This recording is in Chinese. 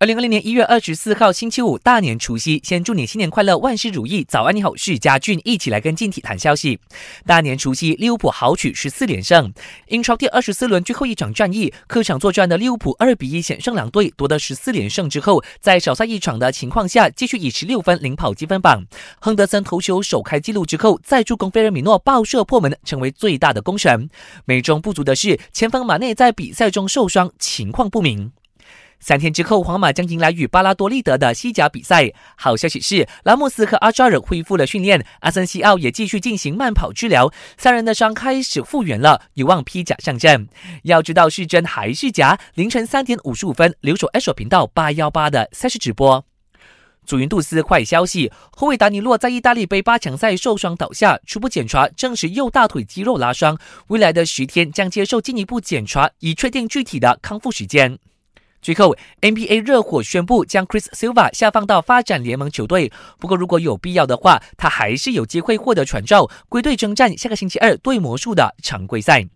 二零二零年一月二十四号星期五，大年除夕，先祝你新年快乐，万事如意。早安，你好，是嘉俊，一起来跟进体坛消息。大年除夕，利物浦豪取十四连胜。英超第二十四轮最后一场战役，客场作战的利物浦二比一险胜两队，夺得十四连胜之后，在少赛一场的情况下，继续以十六分领跑积分榜。亨德森头球首开纪录之后，再助攻菲尔米诺爆射破门，成为最大的功臣。美中不足的是，前锋马内在比赛中受伤，情况不明。三天之后，皇马将迎来与巴拉多利德的西甲比赛。好消息是，拉莫斯和阿扎尔恢复了训练，阿森西奥也继续进行慢跑治疗，三人的伤开始复原了，有望披甲上阵。要知道是真还是假？凌晨三点五十五分，留守 S 频道八幺八的赛事直播。祖云杜斯坏消息，后卫达尼洛在意大利杯八强赛受伤倒下，初步检查证实右大腿肌肉拉伤，未来的十天将接受进一步检查，以确定具体的康复时间。最后，NBA 热火宣布将 Chris Silva 下放到发展联盟球队。不过，如果有必要的话，他还是有机会获得传召，归队征战下个星期二对魔术的常规赛。